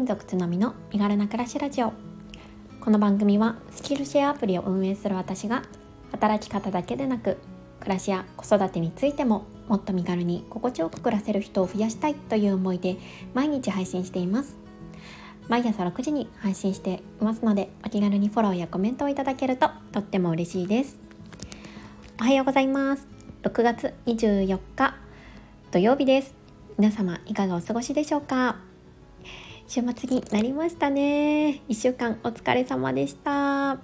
金属つのみの身軽な暮らしラジオ。この番組はスキルシェアアプリを運営する私が働き方だけでなく暮らしや子育てについてももっと身軽に心地よく暮らせる人を増やしたいという思いで毎日配信しています。毎朝6時に配信していますのでお気軽にフォローやコメントをいただけるととっても嬉しいです。おはようございます。6月24日土曜日です。皆様いかがお過ごしでしょうか？週末になりましたね。1週間お疲れ様でした、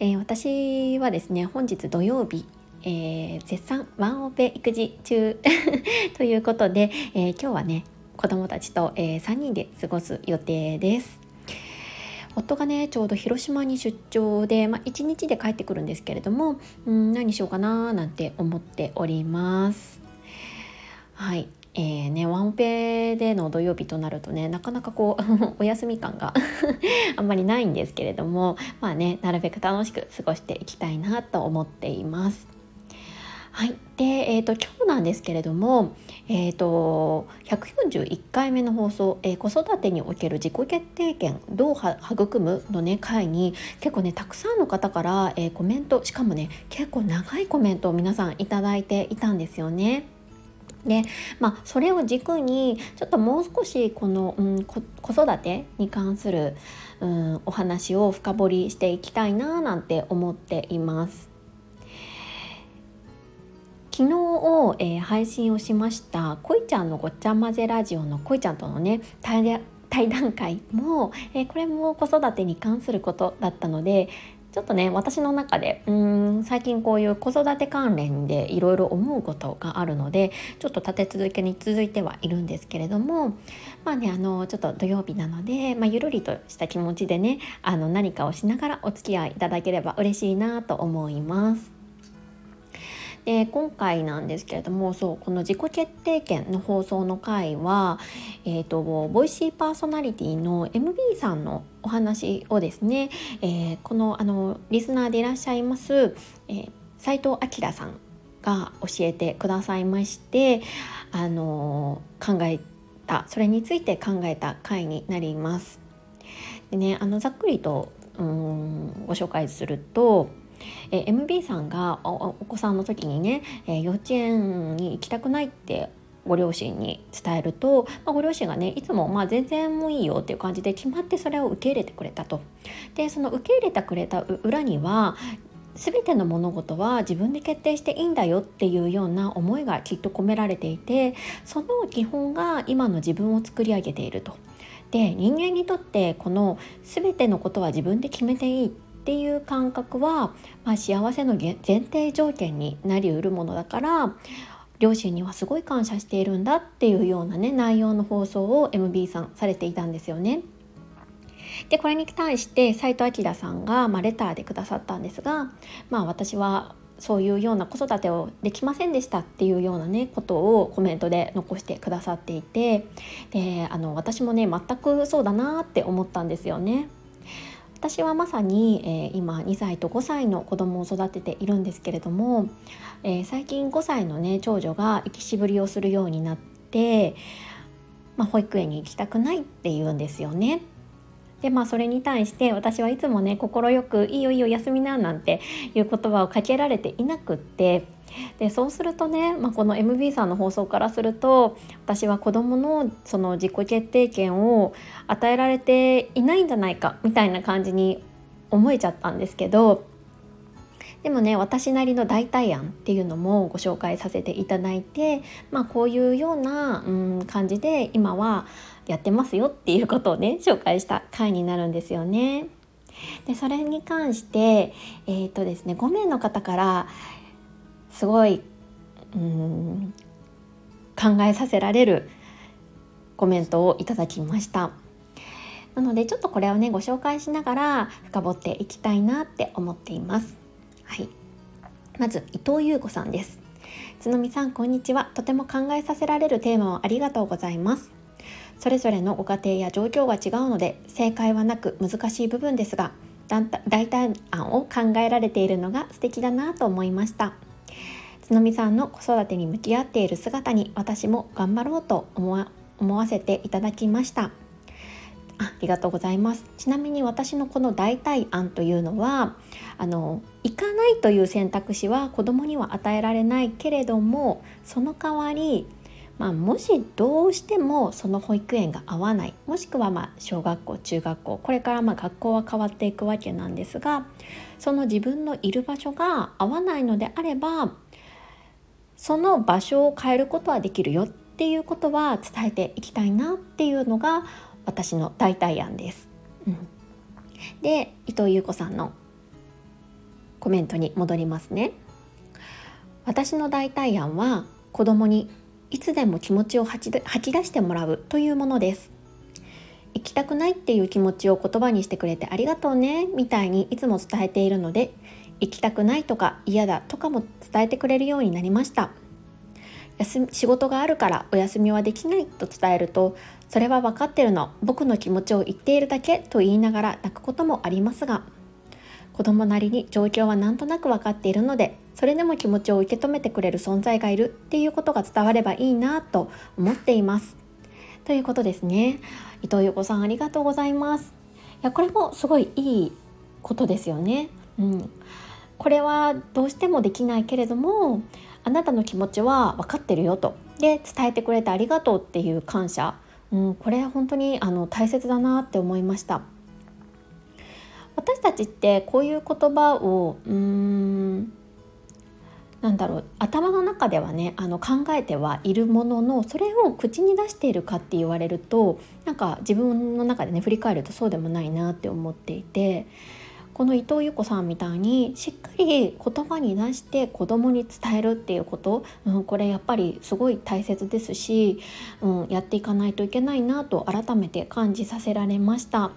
えー、私はですね本日土曜日えー、絶賛ワンオペ育児中。ということで、えー、今日はね子供たちと、えー、3人で過ごす予定です。夫がねちょうど広島に出張で、まあ、1日で帰ってくるんですけれどもうん何しようかななんて思っております。はい。えーね、ワンオペでの土曜日となるとねなかなかこう お休み感が あんまりないんですけれどもまあねなるべく楽しく過ごしていきたいなと思っています。はい、で、えーと、今日なんですけれども、えーと、141回目の放送、えー、子育てにおける自己決定権どう育むのね回に結構ねたくさんの方から、えー、コメントしかもね結構長いコメントを皆さんいただいていたんですよね。でまあ、それを軸にちょっともう少しこの、うん、子育てに関する、うん、お話を深掘りしていきたいななんて思っています。昨日を、えー、配信をしましたこいちゃんのごっちゃ混ぜラジオのこいちゃんとのね対談会も、えー、これも子育てに関することだったのでちょっとね私の中でうーん最近こういう子育て関連でいろいろ思うことがあるのでちょっと立て続けに続いてはいるんですけれどもまあねあのちょっと土曜日なので、まあ、ゆるりとした気持ちでねあの何かをしながらお付き合いいただければ嬉しいなと思います。で今回なんですけれどもそうこの自己決定権の放送の回は、えーと、ボイシーパーソナリティの MB さんのお話をですね、えー、このあのリスナーでいらっしゃいます、えー、斉藤明さんが教えてくださいましてあの考えたそれについて考えた回になります。でねあのざっくりとうんご紹介するとえー、MB さんがお子さんの時にね、えー、幼稚園に行きたくないってご両親に伝えると、まあ、ご両親がねいつもまあ全然もういいよっていう感じで決まってそれを受け入れてくれたと。でその受け入れてくれた裏には全ての物事は自分で決定していいんだよっていうような思いがきっと込められていてその基本が今の自分を作り上げていると。で人間にとってこの全てのことは自分で決めていいっっていう感覚は、まあ、幸せの前提条件になりうるものだから両親にはすごい感謝しているんだっていうようなね内容の放送を MB さんされていたんですよね。でこれに対して斉藤明さんが、まあ、レターでくださったんですが、まあ、私はそういうような子育てをできませんでしたっていうようなねことをコメントで残してくださっていてであの私もね全くそうだなって思ったんですよね。私はまさに、えー、今2歳と5歳の子供を育てているんですけれども、えー、最近5歳のね長女が行きしぶりをするようになって、まあ、保育園に行きたくないって言うんですよね。でまあそれに対して私はいつもね快く「いいよいいよ休みな」なんていう言葉をかけられていなくってでそうするとね、まあ、この MB さんの放送からすると私は子どものその自己決定権を与えられていないんじゃないかみたいな感じに思えちゃったんですけどでもね私なりの代替案っていうのもご紹介させていただいて、まあ、こういうような、うん、感じで今はやってますよっていうことをね紹介した回になるんですよね。でそれに関して、えーとですね、5名の方からすごいうん考えさせられるコメントをいただきました。なのでちょっとこれをねご紹介しながら深掘っていきたいなって思っています。はい。まず伊藤優子さんです。津波さんこんにちは。とても考えさせられるテーマをありがとうございます。それぞれのご家庭や状況が違うので正解はなく難しい部分ですが大胆案を考えられているのが素敵だなと思いました。津波さんの子育てに向き合っている姿に私も頑張ろうと思わ思わせていただきました。ありがとうございます。ちなみに私のこの代替案というのはあの行かないという選択肢は子供には与えられないけれどもその代わりまあ、もしどうしてもその保育園が合わないもしくはま小学校中学校これからま学校は変わっていくわけなんですがその自分のいる場所が合わないのであればその場所を変えることはできるよっていうことは伝えていきたいなっていうのが私の代替案です。うん、で伊藤優子さんのコメントに戻りますね。私の代替案は子供にいつでも気持ちを吐き出してもらうというものです行きたくないっていう気持ちを言葉にしてくれてありがとうねみたいにいつも伝えているので行きたくないとか嫌だとかも伝えてくれるようになりました。仕事があるからお休みはできないと伝えるとそれは分かってるの僕の気持ちを言っているだけと言いながら泣くこともありますが子供なりに状況はなんとなく分かっているのでそれでも気持ちを受け止めてくれる存在がいるっていうことが伝わればいいなと思っています。ということですね。伊藤優子さんありがとうございます。いやこれもすごいいいことですよね。うん。これはどうしてもできないけれどもあなたの気持ちは分かってるよと。で伝えてくれてありがとうっていう感謝、うん、これ本当にあの大切だなって思いました。私たちってこういう言葉をうーんなんだろう頭の中ではねあの考えてはいるもののそれを口に出しているかって言われるとなんか自分の中でね振り返るとそうでもないなって思っていてこの伊藤由子さんみたいにしっかり言葉に出して子供に伝えるっていうこと、うん、これやっぱりすごい大切ですし、うん、やっていかないといけないなと改めて感じさせられました。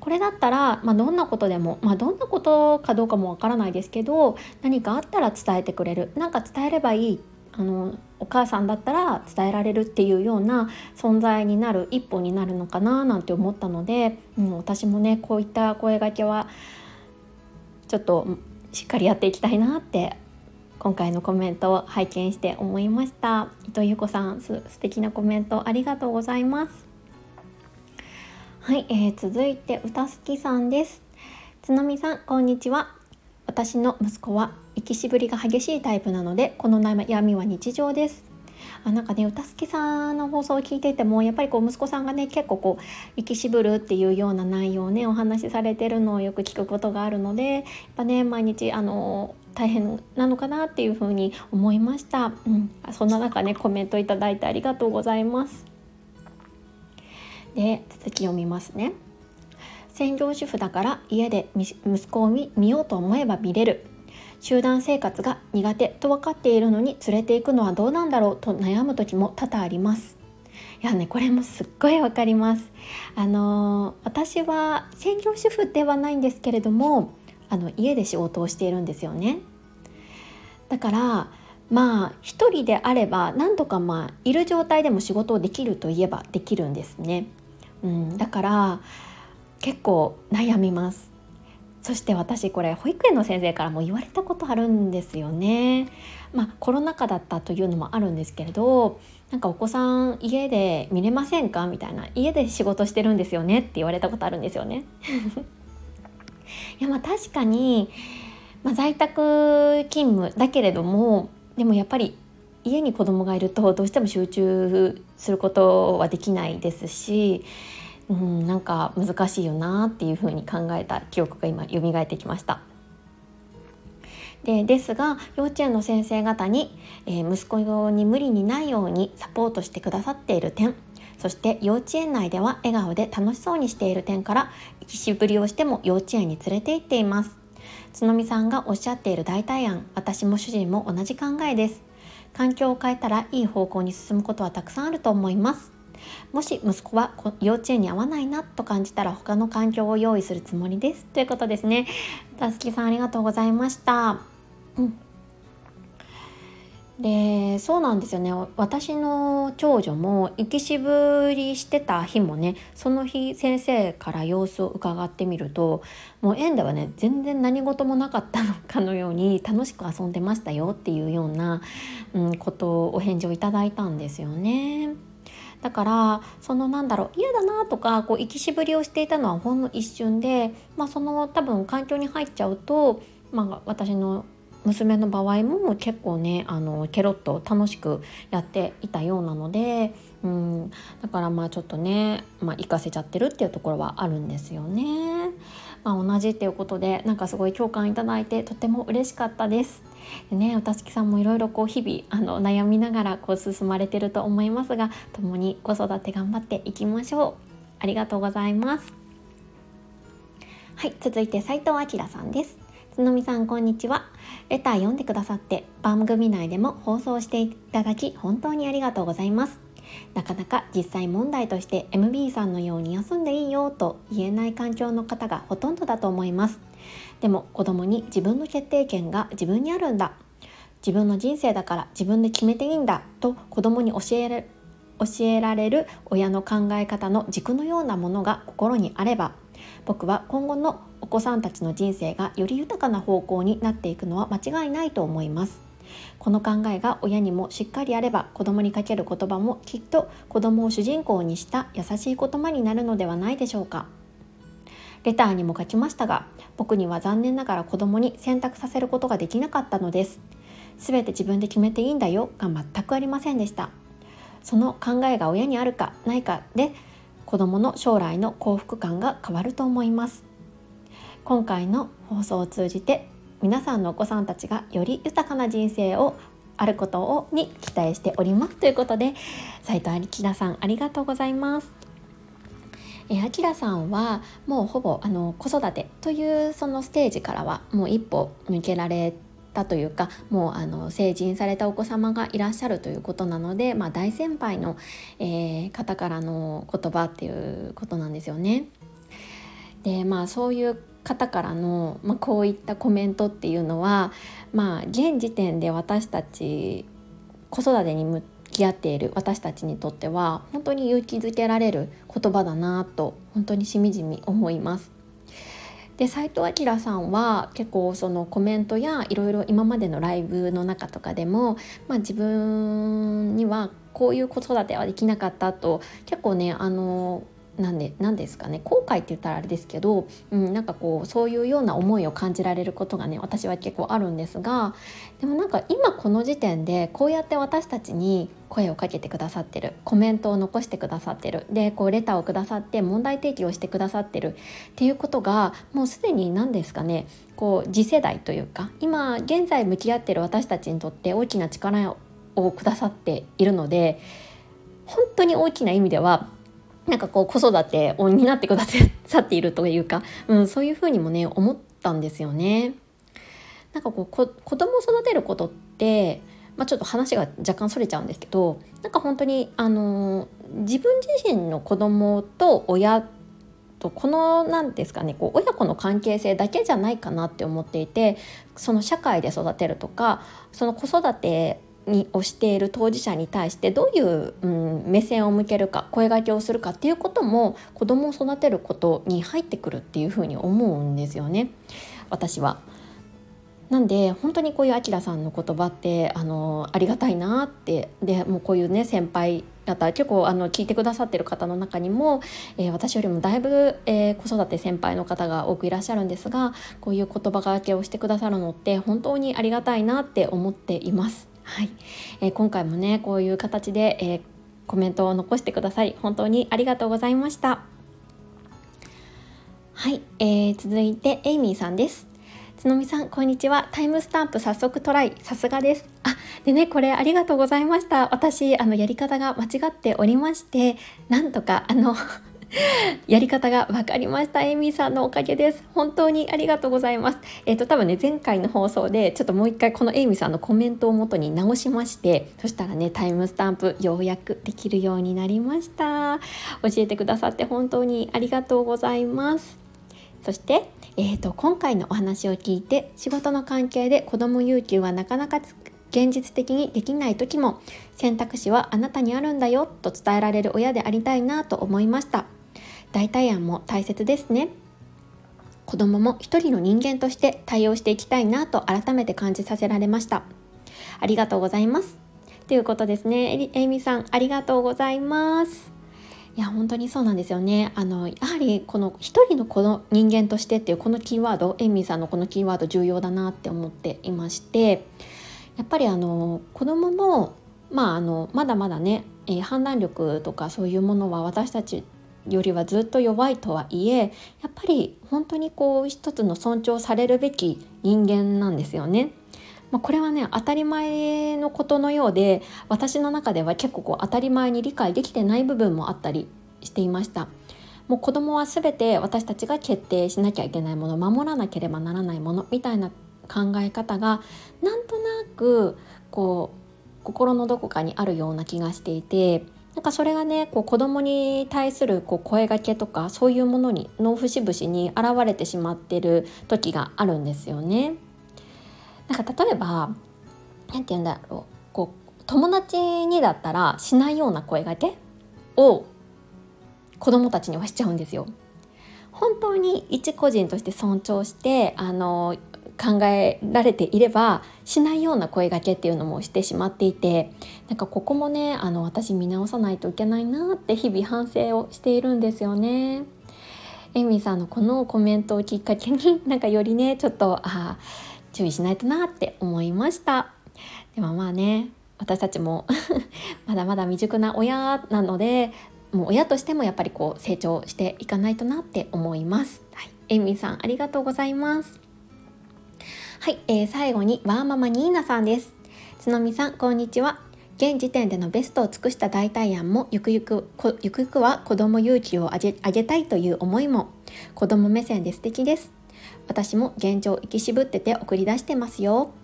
これだったら、まあ、どんなことでも、まあ、どんなことかどうかもわからないですけど何かあったら伝えてくれる何か伝えればいいあのお母さんだったら伝えられるっていうような存在になる一歩になるのかななんて思ったので、うん、私もねこういった声がけはちょっとしっかりやっていきたいなって今回のコメントを拝見して思いました。伊藤優子さんす素敵なコメントありがとうございます。はい、えー、続いて歌好きさんです。つのみさんこんにちは。私の息子は生きしぶりが激しいタイプなのでこの悩みは日常です。あなんかね歌好きさんの放送を聞いていてもやっぱりこう息子さんがね結構こう生きしぶるっていうような内容をねお話しされてるのをよく聞くことがあるのでやっぱね毎日あの大変なのかなっていうふうに思いました、うん、そんな中ねコメントいただいてありがとうございます。で続きを見ますね。専業主婦だから家で息子を見ようと思えば見れる。集団生活が苦手と分かっているのに連れて行くのはどうなんだろうと悩む時も多々あります。いやねこれもすっごいわかります。あのー、私は専業主婦ではないんですけれどもあの家で仕事をしているんですよね。だからまあ一人であれば何とかまあいる状態でも仕事をできるといえばできるんですね。うん、だから結構悩みます。そして私これ保育園の先生からも言われたことあるんですよね。まあコロナ禍だったというのもあるんですけれどなんかお子さん家で見れませんか？みたいな。家で仕事してるんですよね？って言われたことあるんですよね。いやまあ確かに、まあ、在宅勤務だけれどもでもやっぱり家に子供がいるとどうしても集中することはできないですし、うん、なんか難しいよなっていうふうに考えた記憶が今蘇ってきました。でですが幼稚園の先生方に、えー、息子用に無理にないようにサポートしてくださっている点そして幼稚園内では笑顔で楽しそうにしている点から生きしぶりをしても幼稚園に連れて行っています。角見さんがおっしゃっている代替案私も主人も同じ考えです。環境を変えたらいい方向に進むことはたくさんあると思います。もし息子は幼稚園に合わないなと感じたら他の環境を用意するつもりです。ということですね。たすきさんありがとうございました。うん。でそうなんですよね。私の長女も行きしぶりしてた日もねその日先生から様子を伺ってみるともう園ではね全然何事もなかったのかのように楽しく遊んでましたよっていうような、うん、ことをお返事をいただいたんですよね。だからそのなんだろう嫌だなとかこう生きしぶりをしていたのはほんの一瞬で、まあ、その多分環境に入っちゃうと、まあ、私の娘の場合も結構ねあのケロッと楽しくやっていたようなので、うん、だからまあちょっとね、まあ、活かせちゃってるっていうところはあるんですよね。まあ、同じっていうことでなんかすごい共感いただいてとても嬉しかったです。でね、おたすきさんもいろいろこう日々あの悩みながらこう進まれてると思いますが共に子育て頑張っていきましょう。ありがとうございます。はい、続いて斉藤明さんです。つのみさんこんにちは。レター読んでくださって番組内でも放送していただき本当にありがとうございます。なかなか実際問題として MB さんのように休んでいいよと言えない環境の方がほとんどだと思いますでも子供に自分の決定権が自分にあるんだ。自分の人生だから自分で決めていいんだと子供に教える教えられる親の考え方の軸のようなものが心にあれば僕は今後のお子さんたちの人生がより豊かな方向になっていくのは間違いないと思います。この考えが親にもしっかりあれば子供にかける言葉もきっと子供を主人公にした優しい言葉になるのではないでしょうか。レターにも書きましたが僕には残念ながら子供に選択させることができなかったのです。全て自分で決めていいんだよ。が全くありませんでした。その考えが親にあるかないかで子供の将来の幸福感が変わると思います。今回の放送を通じて皆さんのお子さんたちがより豊かな人生をあることをに期待しております。ということで斉藤明さんありがとうございます。えあきらさんはもうほぼあの子育てというそのステージからはもう一歩抜けられたというかもうあの成人されたお子様がいらっしゃるということなので、まあ、大先輩の、えー、方からの言葉っていうことなんですよね。でまあそういう方からの、まあ、こういったコメントっていうのは、まあ、現時点で私たち子育てに向き合っている私たちにとっては本当に勇気づけられる言葉だなと本当にしみじみ思います。で斉藤明さんは結構そのコメントやいろいろ今までのライブの中とかでも、まあ、自分にはこういう子育てはできなかったと結構ねあのなんでなんですかね後悔って言ったらあれですけど、うん、なんかこうそういうような思いを感じられることがね私は結構あるんですがでもなんか今この時点でこうやって私たちに声をかけてくださってるコメントを残してくださってるでこうレターをくださって問題提起をしてくださってるっていうことがもうすでに何ですかねこう次世代というか今現在向き合ってる私たちにとって大きな力をくださっているので本当に大きな意味ではなんかこう子育てを担ってくださっているというか、うん、そういうふうにもね思ったんですよね。なんかこうこ子供を育てることって、まあ、ちょっと話が若干それちゃうんですけどなんか本当にあの自分自身の子供と親とこの何ですかねこう親子の関係性だけじゃないかなって思っていてその社会で育てるとかその子育てにをしている当事者に対してどういう、うん、目線を向けるか声がけをするかっていうことも子供を育てることに入ってくるっていうふうに思うんですよね私は。なんで本当にこういうあきらさんの言葉ってあのありがたいなってでもうこういうね先輩方結構あの聞いてくださってる方の中にも、えー、私よりもだいぶ、えー、子育て先輩の方が多くいらっしゃるんですがこういう言葉がけをしてくださるのって本当にありがたいなって思っています。はい、えー、今回もねこういう形で、えー、コメントを残してください。本当にありがとうございました。はい、えー、続いてエイミーさんです。つのみさんこんにちは。タイムスタンプ早速トライ。さすがです。あでねこれありがとうございました。私あのやり方が間違っておりましてなんとかあのやり方が分かりました。エイミーさんのおかげです。本当にありがとうございます。えっ、ー、と、多分ね、前回の放送で、ちょっともう一回このエイミーさんのコメントをもとに直しまして、そしたらね、タイムスタンプようやくできるようになりました。教えてくださって本当にありがとうございます。そして、えーと、今回のお話を聞いて仕事の関係で子ども有給はなかなかつ現実的にできない時も選択肢はあなたにあるんだよと伝えられる親でありたいなと思いました代替案も大切ですね。子供も一人の人間として対応していきたいなと改めて感じさせられました。ありがとうございます。ということですね。えみさんありがとうございます。いや本当にそうなんですよね。あのやはりこの一人のこの人間としてっていうこのキーワードエイミーさんのこのキーワード重要だなって思っていましてやっぱりあの子供もまああのまだまだね、えー、判断力とかそういうものは私たちよりはずっと弱いとはいえやっぱり本当にこう一つの尊重されるべき人間なんですよね。まあ、これはね当たり前のことのようで私の中では結構こう当たり前に理解できてない部分もあったりしていました。もう子供は全て私たちが決定しなきゃいけないもの守らなければならないものみたいな考え方がなんとなくこう心のどこかにあるような気がしていてなんかそれがねこう子供に対するこう声がけとかそういうものにの節々に現れてしまってる時があるんですよね。なんか例えば何て言うんだろうこう友達にだったらしないような声がけを子供たちにはしちゃうんですよ。本当に一個人として尊重してあの考えられていればしないような声がけっていうのもしてしまっていてなんかここもねあの私見直さないといけないなって日々反省をしているんですよね。エミさんのこのコメントをきっかけに なんかよりねちょっとあ注意しないとなって思いましたでもまあね私たちも まだまだ未熟な親なのでもう親としてもやっぱりこう成長していかないとなって思います。はい、エミさんありがとうございます。はい、えー、最後にワーママニーナさんです。つのみさんこんにちは。現時点でのベストを尽くした代替案もゆくゆくゆくゆくは子供勇気を上げ上げたいという思いも子供目線で素敵です。私も現状生き渋ってて送り出してますよ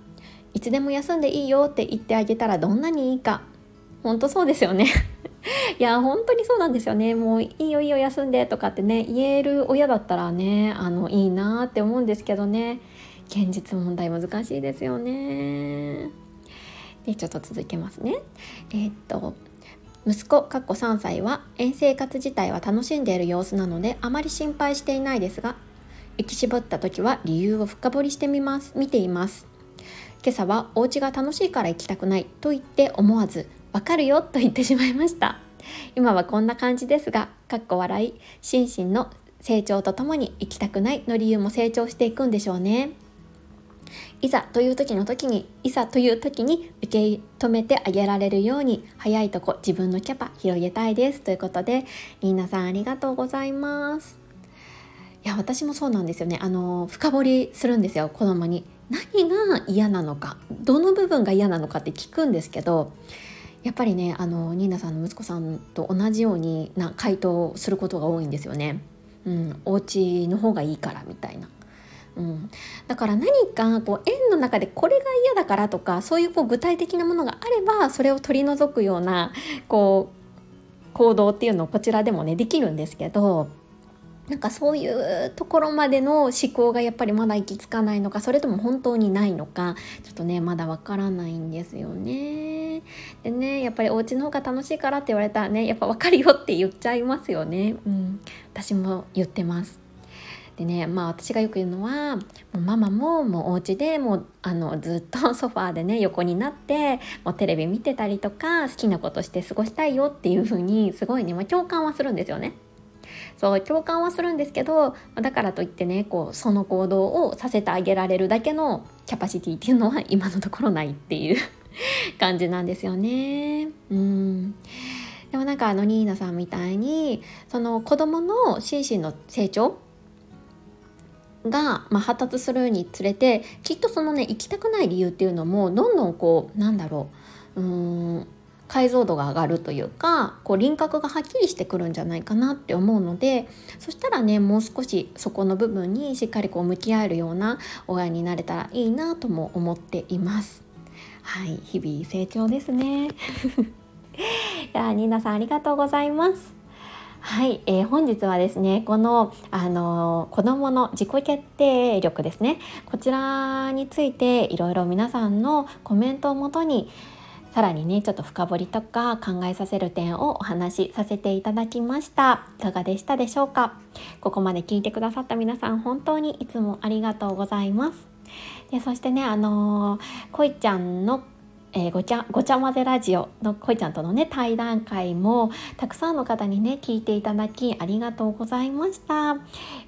いつでも休んでいいよって言ってあげたらどんなにいいか本当そうですよねいや本当にそうなんですよねもういいよいいよ休んでとかってね言える親だったらねあのいいなって思うんですけどね現実問題難しいですよね。でちょっと続けますね。えー、っと息子かっこ3歳は園生活自体は楽しんでいる様子なのであまり心配していないですが行き絞った時は理由を深掘りしてみます見ています。今朝はお家が楽しいから行きたくないと言って思わずわかるよと言ってしまいました。今はこんな感じですがかっこ笑い心身の成長とともに行きたくないの理由も成長していくんでしょうね。いざという時の時にいざという時に受け止めてあげられるように早いとこ自分のキャパ広げたいですということでリーナさんありがとうございますいや私もそうなんですよねあの深掘りするんですよ子供に何が嫌なのかどの部分が嫌なのかって聞くんですけどやっぱりねあのニーナさんの息子さんと同じようにな回答をすることが多いんですよね。うん、お家の方がいいからみたいな。うん、だから何かこう園の中でこれが嫌だからとかそういうこう具体的なものがあればそれを取り除くようなこう行動っていうのをこちらでもねできるんですけどなんかそういうところまでの思考がやっぱりまだ行き着かないのかそれとも本当にないのかちょっとねまだわからないんですよね。でねやっぱりお家の方が楽しいからって言われたらねやっぱ分かるよって言っちゃいますよね。うん、私も言ってます。でねまあ私がよく言うのはもうママももうお家でもうあのずっと ソファーでね横になってもうテレビ見てたりとか好きなことして過ごしたいよっていう風にすごいね、まあ、共感はするんですよね。そう共感はするんですけどだからといってねこうその行動をさせてあげられるだけのキャパシティっていうのは今のところないっていう 感じなんですよね。うんでもなんかあのニーナさんみたいにその子供の心身の成長が、まあ、発達するにつれてきっとそのね行きたくない理由っていうのもどんどんこうなんだろううん解像度が上がるというかこう輪郭がはっきりしてくるんじゃないかなって思うのでそしたらねもう少しそこの部分にしっかりこう向き合えるような親になれたらいいなとも思っています。はい日々成長ですね。いやニーナさんありがとうございます。はい、えー、本日はですねこの、あのー、子どもの自己決定力ですね。こちらについていろいろ皆さんのコメントをもとにさらにねちょっと深掘りとか考えさせる点をお話しさせていただきました。いかがでしたでしょうか？ここまで聞いてくださった皆さん本当にいつもありがとうございます。でそしてねあのー、こいちゃんのえー、ごちゃごちゃ混ぜラジオのこいちゃんとのね対談会もたくさんの方にね聞いていただきありがとうございました、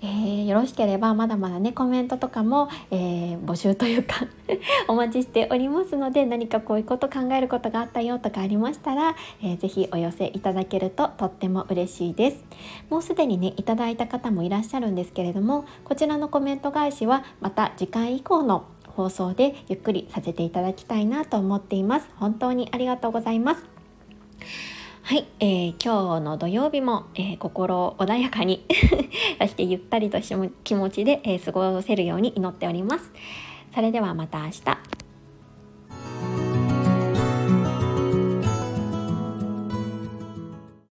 えー、よろしければまだまだねコメントとかも、えー、募集というか お待ちしておりますので何かこういうこと考えることがあったよとかありましたら、えー、ぜひお寄せいただけるととっても嬉しいです。もうすでにねいただいた方もいらっしゃるんですけれどもこちらのコメント返しはまた次回以降の放送でゆっくりさせていただきたいなと思っています。本当にありがとうございます。はい、えー、今日の土曜日も、えー、心穏やかに そしてゆったりとした気持ちで、えー、過ごせるように祈っております。それではまた明日。